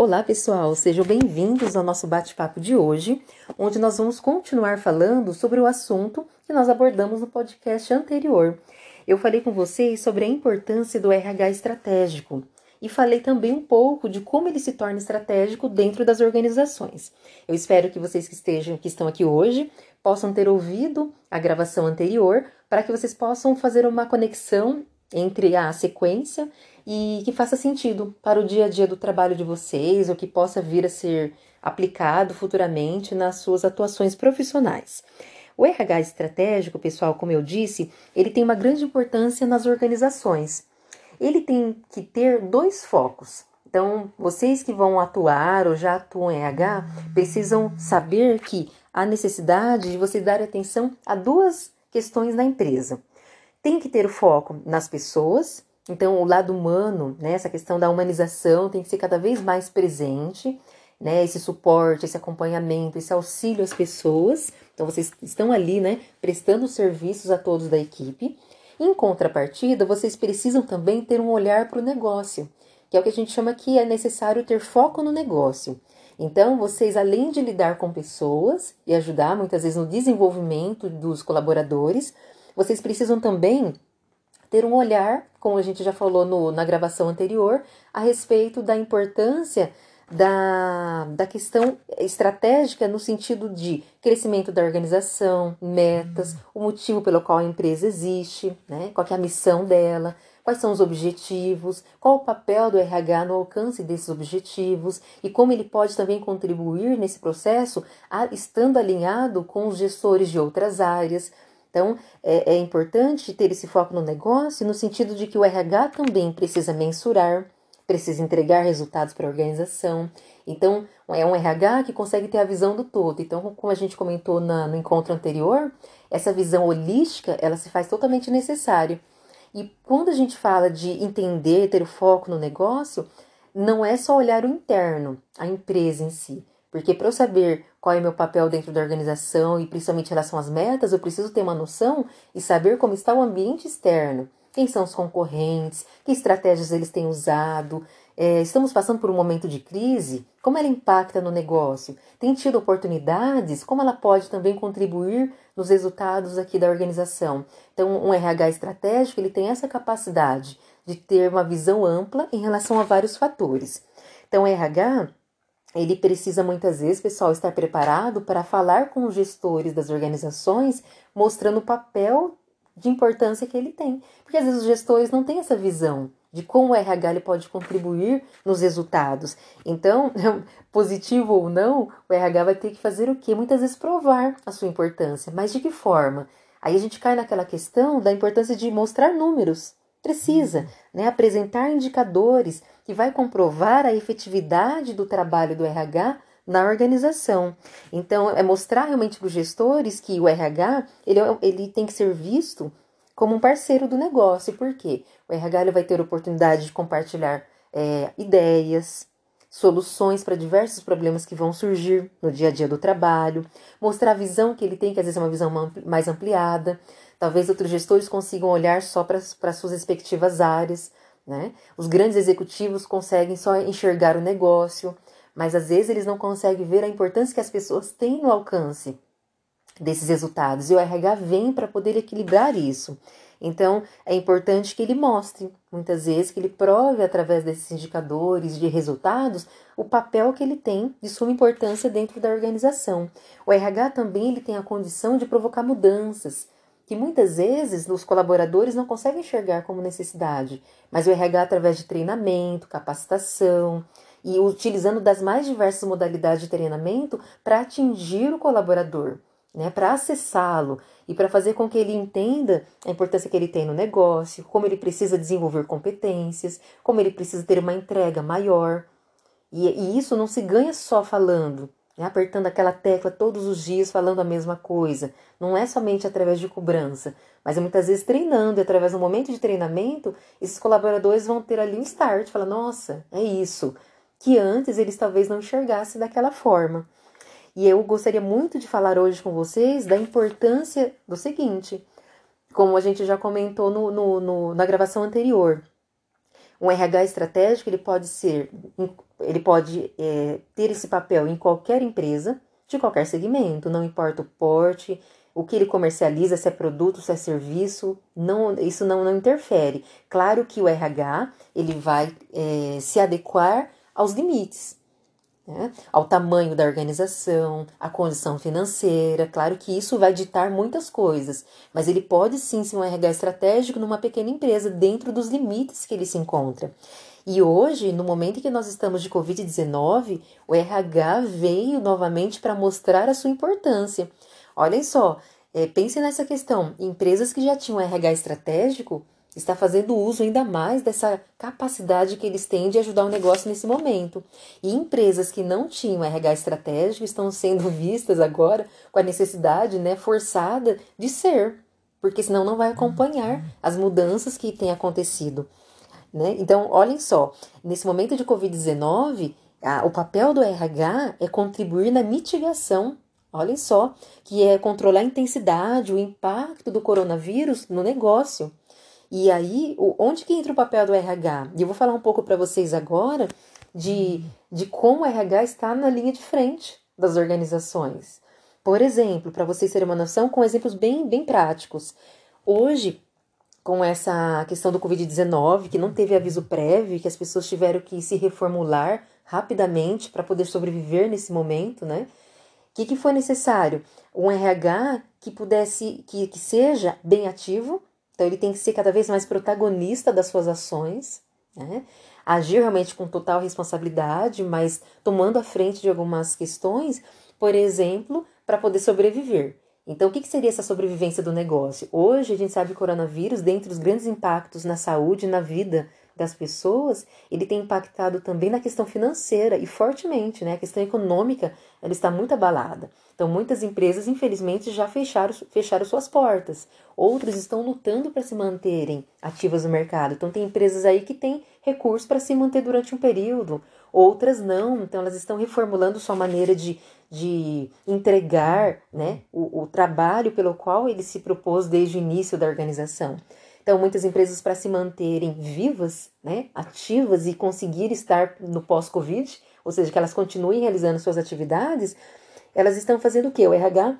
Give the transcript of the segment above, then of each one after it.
Olá, pessoal, sejam bem-vindos ao nosso bate-papo de hoje, onde nós vamos continuar falando sobre o assunto que nós abordamos no podcast anterior. Eu falei com vocês sobre a importância do RH estratégico e falei também um pouco de como ele se torna estratégico dentro das organizações. Eu espero que vocês que estejam que estão aqui hoje possam ter ouvido a gravação anterior para que vocês possam fazer uma conexão entre a sequência e que faça sentido para o dia a dia do trabalho de vocês ou que possa vir a ser aplicado futuramente nas suas atuações profissionais. O RH estratégico, pessoal, como eu disse, ele tem uma grande importância nas organizações. Ele tem que ter dois focos. Então, vocês que vão atuar ou já atuam em RH, precisam saber que há necessidade de você dar atenção a duas questões na empresa. Tem que ter o foco nas pessoas, então o lado humano, né, essa questão da humanização tem que ser cada vez mais presente, né, esse suporte, esse acompanhamento, esse auxílio às pessoas. Então vocês estão ali, né, prestando serviços a todos da equipe. Em contrapartida, vocês precisam também ter um olhar para o negócio, que é o que a gente chama que é necessário ter foco no negócio. Então, vocês, além de lidar com pessoas e ajudar muitas vezes no desenvolvimento dos colaboradores, vocês precisam também ter um olhar, como a gente já falou no, na gravação anterior, a respeito da importância da, da questão estratégica no sentido de crescimento da organização, metas, o motivo pelo qual a empresa existe, né? qual é a missão dela, quais são os objetivos, qual o papel do RH no alcance desses objetivos e como ele pode também contribuir nesse processo, estando alinhado com os gestores de outras áreas, então, é, é importante ter esse foco no negócio, no sentido de que o RH também precisa mensurar, precisa entregar resultados para a organização. Então, é um RH que consegue ter a visão do todo. Então, como a gente comentou na, no encontro anterior, essa visão holística, ela se faz totalmente necessária. E quando a gente fala de entender, ter o foco no negócio, não é só olhar o interno, a empresa em si, porque para eu saber qual é meu papel dentro da organização e principalmente em relação às metas, eu preciso ter uma noção e saber como está o ambiente externo. Quem são os concorrentes, que estratégias eles têm usado, é, estamos passando por um momento de crise, como ela impacta no negócio? Tem tido oportunidades? Como ela pode também contribuir nos resultados aqui da organização? Então, um RH estratégico ele tem essa capacidade de ter uma visão ampla em relação a vários fatores. Então, RH ele precisa muitas vezes, pessoal, estar preparado para falar com os gestores das organizações, mostrando o papel de importância que ele tem. Porque às vezes os gestores não têm essa visão de como o RH ele pode contribuir nos resultados. Então, positivo ou não, o RH vai ter que fazer o quê? Muitas vezes provar a sua importância. Mas de que forma? Aí a gente cai naquela questão da importância de mostrar números. Precisa, né? Apresentar indicadores que vai comprovar a efetividade do trabalho do RH na organização. Então, é mostrar realmente para os gestores que o RH ele, é ele tem que ser visto como um parceiro do negócio. Por quê? O RH ele vai ter oportunidade de compartilhar é, ideias, soluções para diversos problemas que vão surgir no dia a dia do trabalho, mostrar a visão que ele tem, que às vezes é uma visão mais ampliada. Talvez outros gestores consigam olhar só para as suas respectivas áreas, né? Os grandes executivos conseguem só enxergar o negócio, mas às vezes eles não conseguem ver a importância que as pessoas têm no alcance desses resultados. E o RH vem para poder equilibrar isso. Então, é importante que ele mostre, muitas vezes, que ele prove através desses indicadores de resultados o papel que ele tem de suma importância dentro da organização. O RH também ele tem a condição de provocar mudanças, que muitas vezes os colaboradores não conseguem enxergar como necessidade, mas o RH, através de treinamento, capacitação e utilizando das mais diversas modalidades de treinamento para atingir o colaborador, né, para acessá-lo e para fazer com que ele entenda a importância que ele tem no negócio, como ele precisa desenvolver competências, como ele precisa ter uma entrega maior. E, e isso não se ganha só falando, né, apertando aquela tecla todos os dias, falando a mesma coisa. Não é somente através de cobrança, mas é muitas vezes treinando, e através do momento de treinamento, esses colaboradores vão ter ali um start, falar, nossa, é isso, que antes eles talvez não enxergassem daquela forma. E eu gostaria muito de falar hoje com vocês da importância do seguinte, como a gente já comentou no, no, no na gravação anterior. Um RH estratégico ele pode ser, ele pode é, ter esse papel em qualquer empresa, de qualquer segmento, não importa o porte, o que ele comercializa, se é produto, se é serviço, não, isso não, não interfere. Claro que o RH ele vai é, se adequar aos limites, né? ao tamanho da organização, à condição financeira. Claro que isso vai ditar muitas coisas, mas ele pode sim ser um RH estratégico numa pequena empresa, dentro dos limites que ele se encontra. E hoje, no momento em que nós estamos de Covid-19, o RH veio novamente para mostrar a sua importância. Olhem só, é, pense nessa questão: empresas que já tinham RH estratégico está fazendo uso ainda mais dessa capacidade que eles têm de ajudar o negócio nesse momento. E empresas que não tinham RH estratégico estão sendo vistas agora com a necessidade né, forçada de ser, porque senão não vai acompanhar as mudanças que têm acontecido. Né? Então, olhem só, nesse momento de Covid-19, o papel do RH é contribuir na mitigação Olhem só, que é controlar a intensidade, o impacto do coronavírus no negócio. E aí, onde que entra o papel do RH? E eu vou falar um pouco para vocês agora de, de como o RH está na linha de frente das organizações. Por exemplo, para vocês terem uma noção, com exemplos bem, bem práticos. Hoje, com essa questão do Covid-19, que não teve aviso prévio, que as pessoas tiveram que se reformular rapidamente para poder sobreviver nesse momento, né? O que, que foi necessário? Um RH que pudesse, que, que seja bem ativo, então ele tem que ser cada vez mais protagonista das suas ações, né? agir realmente com total responsabilidade, mas tomando a frente de algumas questões, por exemplo, para poder sobreviver. Então, o que seria essa sobrevivência do negócio? Hoje, a gente sabe que o coronavírus, dentre os grandes impactos na saúde e na vida das pessoas, ele tem impactado também na questão financeira e fortemente, né? A questão econômica, ela está muito abalada. Então, muitas empresas, infelizmente, já fecharam, fecharam suas portas. Outras estão lutando para se manterem ativas no mercado. Então, tem empresas aí que têm recursos para se manter durante um período, outras não. Então, elas estão reformulando sua maneira de, de entregar né, o, o trabalho pelo qual ele se propôs desde o início da organização. Então, muitas empresas, para se manterem vivas, né, ativas e conseguir estar no pós-Covid, ou seja, que elas continuem realizando suas atividades, elas estão fazendo o quê? O RH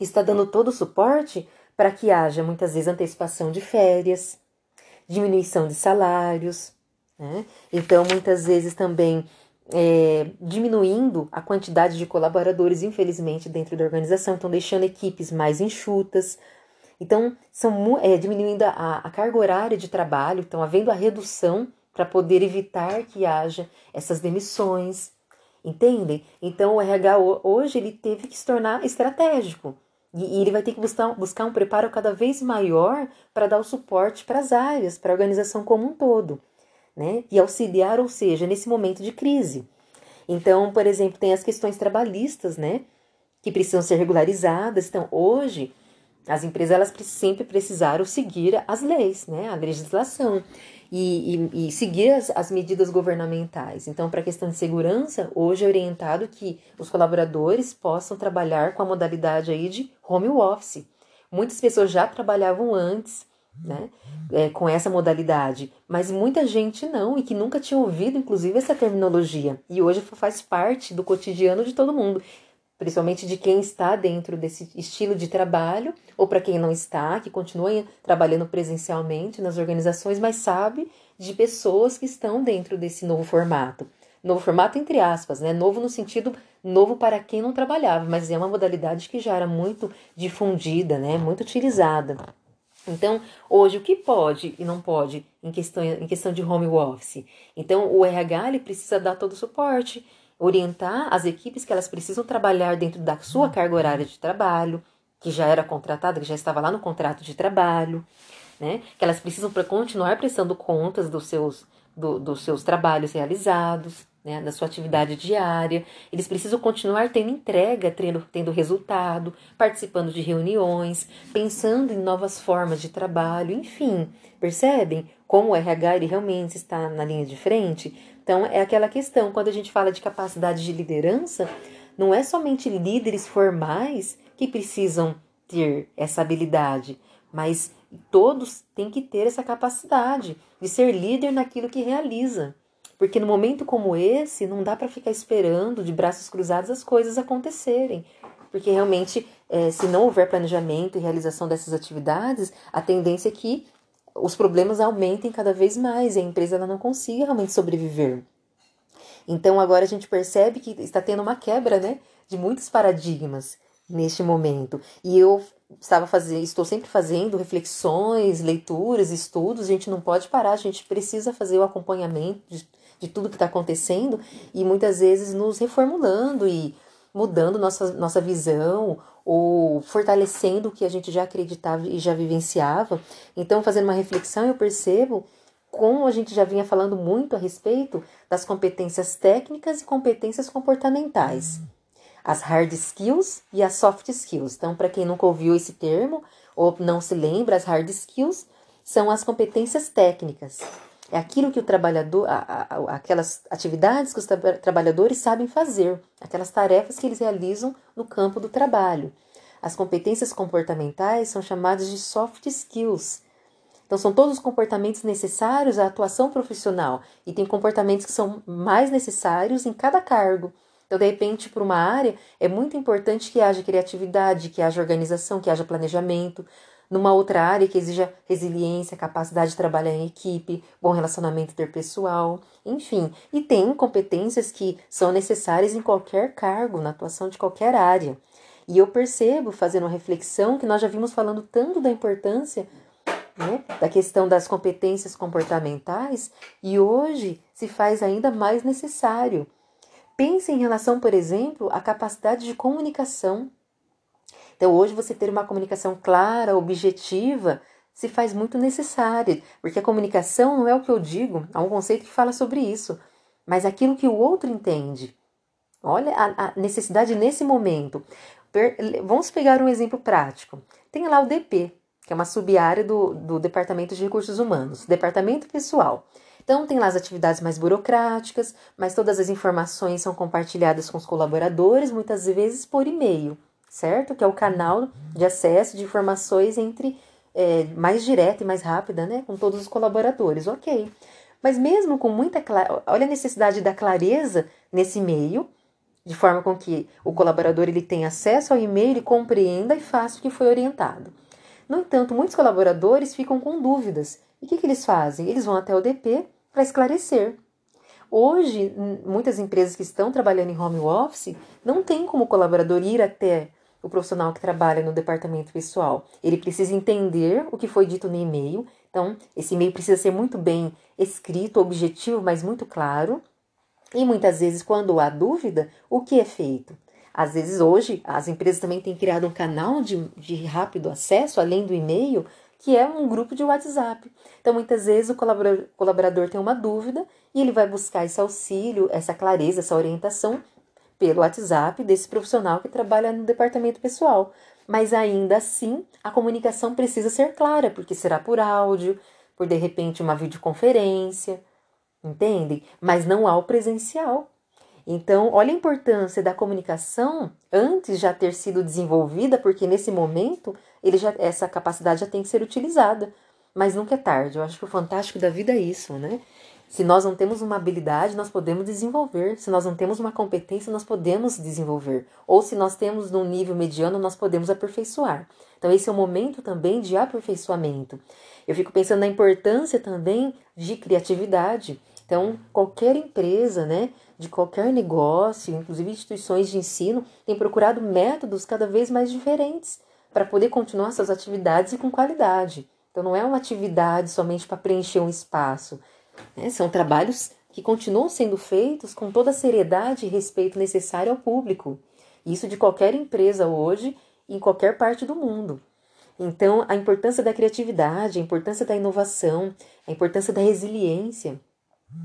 está dando todo o suporte para que haja muitas vezes antecipação de férias, diminuição de salários, né? Então, muitas vezes também é, diminuindo a quantidade de colaboradores, infelizmente, dentro da organização, estão deixando equipes mais enxutas, então, são é, diminuindo a, a carga horária de trabalho, então havendo a redução para poder evitar que haja essas demissões, entendem? Então, o RH hoje ele teve que se tornar estratégico e, e ele vai ter que buscar, buscar um preparo cada vez maior para dar o suporte para as áreas, para a organização como um todo, né? E auxiliar, ou seja, nesse momento de crise. Então, por exemplo, tem as questões trabalhistas, né? Que precisam ser regularizadas. Então, hoje, as empresas elas sempre precisaram seguir as leis, né, a legislação e, e, e seguir as, as, medidas governamentais. Então, para a questão de segurança, hoje é orientado que os colaboradores possam trabalhar com a modalidade aí de home office. Muitas pessoas já trabalhavam antes, né, é, com essa modalidade, mas muita gente não e que nunca tinha ouvido, inclusive, essa terminologia. E hoje faz parte do cotidiano de todo mundo principalmente de quem está dentro desse estilo de trabalho, ou para quem não está, que continua trabalhando presencialmente nas organizações, mas sabe de pessoas que estão dentro desse novo formato. Novo formato entre aspas, né? Novo no sentido novo para quem não trabalhava, mas é uma modalidade que já era muito difundida, né? Muito utilizada. Então, hoje, o que pode e não pode em questão, em questão de home office? Então, o RH ele precisa dar todo o suporte, orientar as equipes que elas precisam trabalhar dentro da sua carga horária de trabalho, que já era contratada, que já estava lá no contrato de trabalho, né? Que elas precisam para continuar prestando contas dos seus, do, dos seus trabalhos realizados, né? Da sua atividade diária. Eles precisam continuar tendo entrega, tendo, tendo resultado, participando de reuniões, pensando em novas formas de trabalho, enfim, percebem como o RH ele realmente está na linha de frente? Então, é aquela questão, quando a gente fala de capacidade de liderança, não é somente líderes formais que precisam ter essa habilidade, mas todos têm que ter essa capacidade de ser líder naquilo que realiza. Porque no momento como esse, não dá para ficar esperando de braços cruzados as coisas acontecerem. Porque realmente, é, se não houver planejamento e realização dessas atividades, a tendência é que os problemas aumentem cada vez mais e a empresa ela não consiga realmente sobreviver. Então agora a gente percebe que está tendo uma quebra, né, de muitos paradigmas neste momento. E eu estava fazendo, estou sempre fazendo reflexões, leituras, estudos, a gente não pode parar, a gente precisa fazer o acompanhamento de, de tudo que está acontecendo e muitas vezes nos reformulando e mudando nossa, nossa visão ou fortalecendo o que a gente já acreditava e já vivenciava. Então, fazendo uma reflexão, eu percebo como a gente já vinha falando muito a respeito das competências técnicas e competências comportamentais. As hard skills e as soft skills. Então, para quem nunca ouviu esse termo ou não se lembra, as hard skills são as competências técnicas. É aquilo que o trabalhador, a, a, aquelas atividades que os tra trabalhadores sabem fazer, aquelas tarefas que eles realizam no campo do trabalho. As competências comportamentais são chamadas de soft skills. Então, são todos os comportamentos necessários à atuação profissional e tem comportamentos que são mais necessários em cada cargo. Então, de repente, para uma área, é muito importante que haja criatividade, que haja organização, que haja planejamento numa outra área que exija resiliência, capacidade de trabalhar em equipe, bom relacionamento interpessoal, enfim. E tem competências que são necessárias em qualquer cargo, na atuação de qualquer área. E eu percebo, fazendo uma reflexão, que nós já vimos falando tanto da importância né, da questão das competências comportamentais e hoje se faz ainda mais necessário. Pense em relação, por exemplo, à capacidade de comunicação então, hoje, você ter uma comunicação clara, objetiva, se faz muito necessária, porque a comunicação não é o que eu digo, há um conceito que fala sobre isso, mas aquilo que o outro entende. Olha a, a necessidade nesse momento. Vamos pegar um exemplo prático. Tem lá o DP, que é uma sub-área do, do Departamento de Recursos Humanos, Departamento Pessoal. Então, tem lá as atividades mais burocráticas, mas todas as informações são compartilhadas com os colaboradores, muitas vezes por e-mail certo? Que é o canal de acesso de informações entre é, mais direta e mais rápida, né? Com todos os colaboradores, ok. Mas mesmo com muita olha a necessidade da clareza nesse meio, de forma com que o colaborador ele tenha acesso ao e-mail, ele compreenda e faça o que foi orientado. No entanto, muitos colaboradores ficam com dúvidas. E o que, que eles fazem? Eles vão até o DP para esclarecer. Hoje, muitas empresas que estão trabalhando em home office não têm como o colaborador ir até o profissional que trabalha no departamento pessoal. Ele precisa entender o que foi dito no e-mail. Então, esse e-mail precisa ser muito bem escrito, objetivo, mas muito claro. E muitas vezes, quando há dúvida, o que é feito? Às vezes, hoje, as empresas também têm criado um canal de, de rápido acesso, além do e-mail, que é um grupo de WhatsApp. Então, muitas vezes, o colaborador, colaborador tem uma dúvida e ele vai buscar esse auxílio, essa clareza, essa orientação pelo WhatsApp desse profissional que trabalha no departamento pessoal. Mas ainda assim, a comunicação precisa ser clara, porque será por áudio, por de repente uma videoconferência, entendem? Mas não há o presencial. Então, olha a importância da comunicação antes já ter sido desenvolvida, porque nesse momento ele já, essa capacidade já tem que ser utilizada. Mas nunca é tarde. Eu acho que o fantástico da vida é isso, né? Se nós não temos uma habilidade, nós podemos desenvolver. Se nós não temos uma competência, nós podemos desenvolver. Ou se nós temos num nível mediano, nós podemos aperfeiçoar. Então, esse é o momento também de aperfeiçoamento. Eu fico pensando na importância também de criatividade. Então, qualquer empresa, né, de qualquer negócio, inclusive instituições de ensino, tem procurado métodos cada vez mais diferentes para poder continuar suas atividades e com qualidade. Então, não é uma atividade somente para preencher um espaço, né? São trabalhos que continuam sendo feitos com toda a seriedade e respeito necessário ao público. Isso de qualquer empresa hoje, em qualquer parte do mundo. Então, a importância da criatividade, a importância da inovação, a importância da resiliência,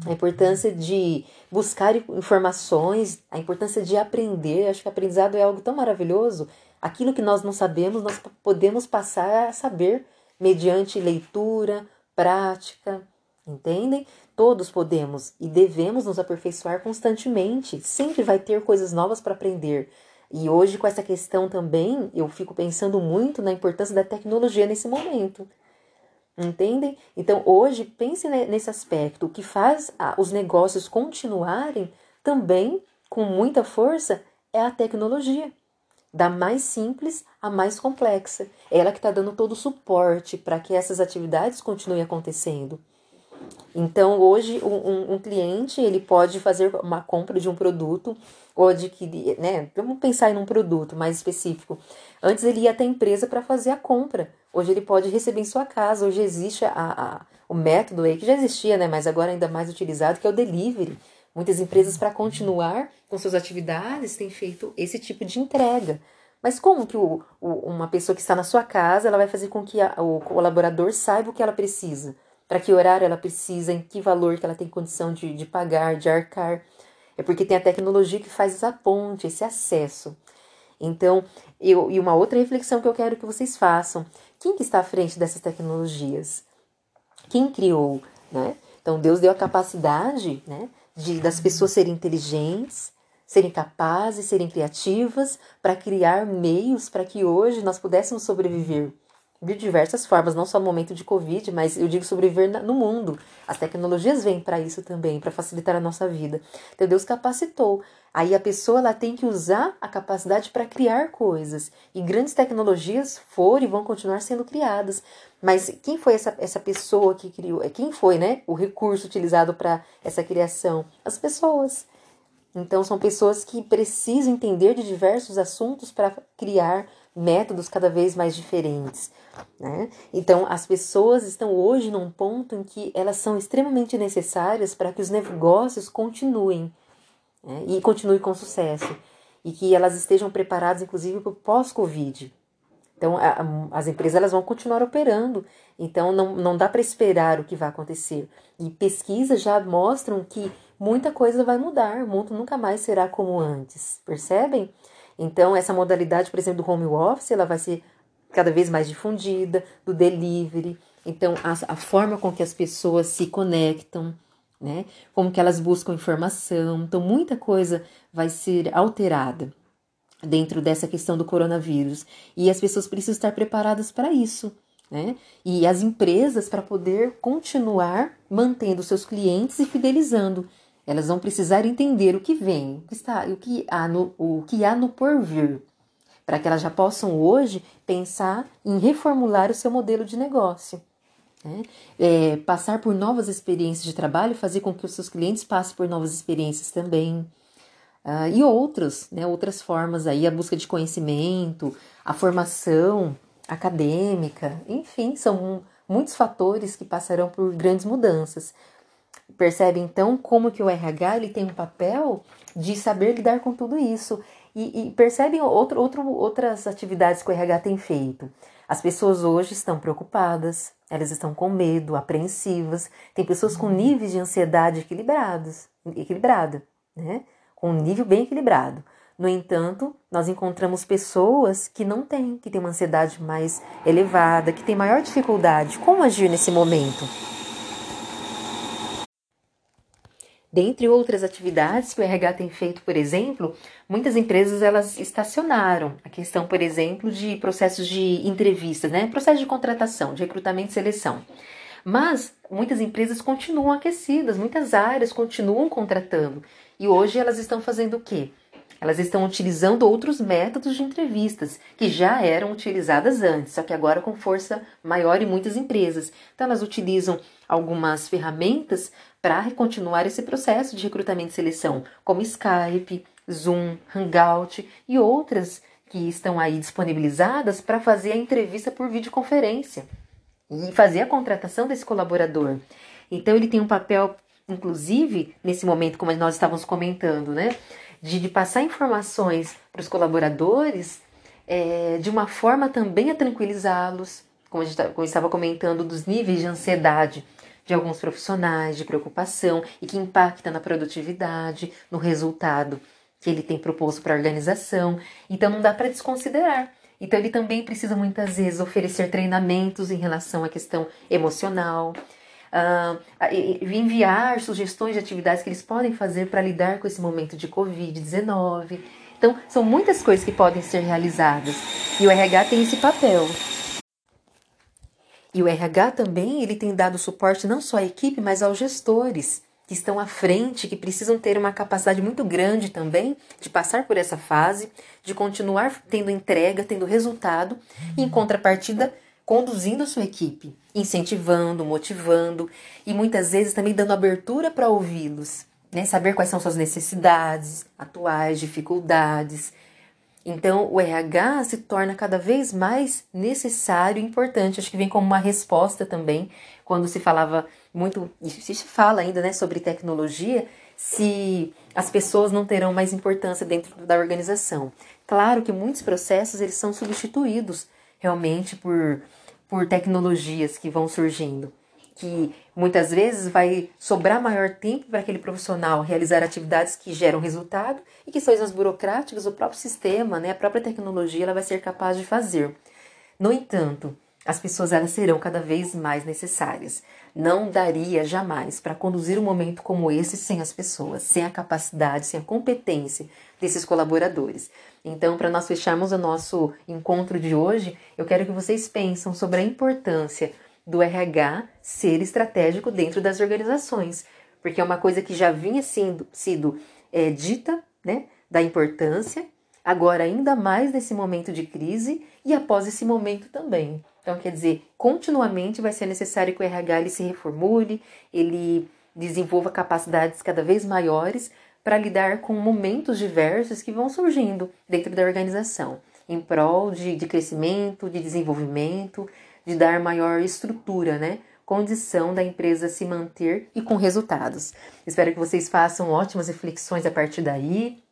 a importância de buscar informações, a importância de aprender. Acho que aprendizado é algo tão maravilhoso. Aquilo que nós não sabemos, nós podemos passar a saber mediante leitura, prática, Entendem? Todos podemos e devemos nos aperfeiçoar constantemente. Sempre vai ter coisas novas para aprender. E hoje, com essa questão também, eu fico pensando muito na importância da tecnologia nesse momento. Entendem? Então, hoje, pense nesse aspecto. O que faz os negócios continuarem também com muita força é a tecnologia. Da mais simples à mais complexa. É ela que está dando todo o suporte para que essas atividades continuem acontecendo. Então, hoje, um, um, cliente ele pode fazer uma compra de um produto ou adquirir, né? Vamos pensar em um produto mais específico. Antes ele ia até a empresa para fazer a compra. Hoje ele pode receber em sua casa. Hoje existe a, a, o método aí que já existia, né? Mas agora ainda mais utilizado, que é o delivery. Muitas empresas, para continuar com suas atividades, têm feito esse tipo de entrega. Mas como que o, o, uma pessoa que está na sua casa ela vai fazer com que a, o colaborador saiba o que ela precisa? Para que horário ela precisa, em que valor que ela tem condição de, de pagar, de arcar? É porque tem a tecnologia que faz essa ponte, esse acesso. Então, eu, e uma outra reflexão que eu quero que vocês façam: quem que está à frente dessas tecnologias? Quem criou, né? Então, Deus deu a capacidade, né, de das pessoas serem inteligentes, serem capazes, serem criativas para criar meios para que hoje nós pudéssemos sobreviver de diversas formas, não só no momento de Covid, mas eu digo sobreviver no mundo. As tecnologias vêm para isso também, para facilitar a nossa vida. Então Deus capacitou. Aí a pessoa ela tem que usar a capacidade para criar coisas. E grandes tecnologias foram e vão continuar sendo criadas. Mas quem foi essa, essa pessoa que criou? Quem foi, né, o recurso utilizado para essa criação? As pessoas. Então, são pessoas que precisam entender de diversos assuntos para criar métodos cada vez mais diferentes. Né? Então, as pessoas estão hoje num ponto em que elas são extremamente necessárias para que os negócios continuem né? e continuem com sucesso e que elas estejam preparadas, inclusive, para o pós-Covid. Então, a, a, as empresas elas vão continuar operando, então não, não dá para esperar o que vai acontecer. E pesquisas já mostram que muita coisa vai mudar, o mundo nunca mais será como antes, percebem? Então, essa modalidade, por exemplo, do home office, ela vai ser cada vez mais difundida, do delivery. Então, a, a forma com que as pessoas se conectam, né? Como que elas buscam informação. Então, muita coisa vai ser alterada dentro dessa questão do coronavírus. E as pessoas precisam estar preparadas para isso. Né? E as empresas para poder continuar mantendo seus clientes e fidelizando. Elas vão precisar entender o que vem, o que está, o que há no, o que há no porvir, para que elas já possam hoje pensar em reformular o seu modelo de negócio. Né? É, passar por novas experiências de trabalho, fazer com que os seus clientes passem por novas experiências também. Uh, e outros, né, outras formas aí, a busca de conhecimento, a formação acadêmica, enfim, são muitos fatores que passarão por grandes mudanças. Percebe então como que o RH ele tem um papel de saber lidar com tudo isso. E, e percebem outro, outro, outras atividades que o RH tem feito. As pessoas hoje estão preocupadas, elas estão com medo, apreensivas. Tem pessoas com níveis de ansiedade equilibrados, equilibrada, né? Com um nível bem equilibrado. No entanto, nós encontramos pessoas que não têm, que têm uma ansiedade mais elevada, que têm maior dificuldade. Como agir nesse momento? Dentre outras atividades que o RH tem feito, por exemplo, muitas empresas elas estacionaram a questão, por exemplo, de processos de entrevistas, né? Processo de contratação, de recrutamento e seleção. Mas muitas empresas continuam aquecidas, muitas áreas continuam contratando. E hoje elas estão fazendo o quê? Elas estão utilizando outros métodos de entrevistas que já eram utilizadas antes, só que agora com força maior em muitas empresas. Então, elas utilizam algumas ferramentas para continuar esse processo de recrutamento e seleção, como Skype, Zoom, Hangout e outras que estão aí disponibilizadas para fazer a entrevista por videoconferência e fazer a contratação desse colaborador. Então, ele tem um papel, inclusive, nesse momento, como nós estávamos comentando, né? De, de passar informações para os colaboradores é, de uma forma também a tranquilizá-los, como, a tá, como eu estava comentando, dos níveis de ansiedade de alguns profissionais, de preocupação e que impacta na produtividade, no resultado que ele tem proposto para a organização. Então não dá para desconsiderar. Então ele também precisa muitas vezes oferecer treinamentos em relação à questão emocional, uh, enviar sugestões de atividades que eles podem fazer para lidar com esse momento de Covid-19. Então, são muitas coisas que podem ser realizadas e o RH tem esse papel. E o RH também ele tem dado suporte não só à equipe, mas aos gestores que estão à frente, que precisam ter uma capacidade muito grande também de passar por essa fase, de continuar tendo entrega, tendo resultado, e em contrapartida, conduzindo a sua equipe, incentivando, motivando e muitas vezes também dando abertura para ouvi-los, né? Saber quais são suas necessidades atuais, dificuldades, então, o RH se torna cada vez mais necessário e importante. Acho que vem como uma resposta também, quando se falava muito, se fala ainda, né, sobre tecnologia, se as pessoas não terão mais importância dentro da organização. Claro que muitos processos eles são substituídos realmente por, por tecnologias que vão surgindo que muitas vezes vai sobrar maior tempo para aquele profissional realizar atividades que geram resultado e que coisas burocráticas, o próprio sistema, né, a própria tecnologia, ela vai ser capaz de fazer. No entanto, as pessoas elas serão cada vez mais necessárias. Não daria jamais para conduzir um momento como esse sem as pessoas, sem a capacidade, sem a competência desses colaboradores. Então, para nós fecharmos o nosso encontro de hoje, eu quero que vocês pensem sobre a importância do RH ser estratégico dentro das organizações, porque é uma coisa que já vinha sendo sido é, dita, né, da importância, agora ainda mais nesse momento de crise e após esse momento também. Então, quer dizer, continuamente vai ser necessário que o RH ele se reformule, ele desenvolva capacidades cada vez maiores para lidar com momentos diversos que vão surgindo dentro da organização, em prol de, de crescimento, de desenvolvimento, de dar maior estrutura, né? Condição da empresa se manter e com resultados. Espero que vocês façam ótimas reflexões a partir daí.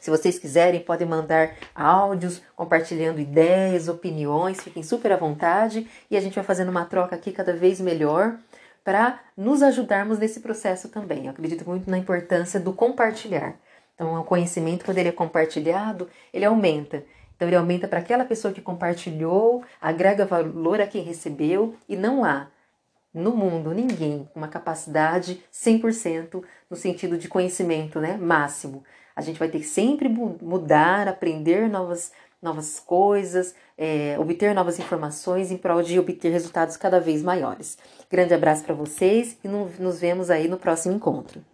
Se vocês quiserem, podem mandar áudios compartilhando ideias, opiniões, fiquem super à vontade e a gente vai fazendo uma troca aqui cada vez melhor para nos ajudarmos nesse processo também. Eu acredito muito na importância do compartilhar. Então, o conhecimento, quando ele é compartilhado, ele aumenta. Então ele aumenta para aquela pessoa que compartilhou, agrega valor a quem recebeu e não há no mundo ninguém com uma capacidade 100% no sentido de conhecimento, né, máximo. A gente vai ter que sempre mudar, aprender novas novas coisas, é, obter novas informações em prol de obter resultados cada vez maiores. Grande abraço para vocês e nos vemos aí no próximo encontro.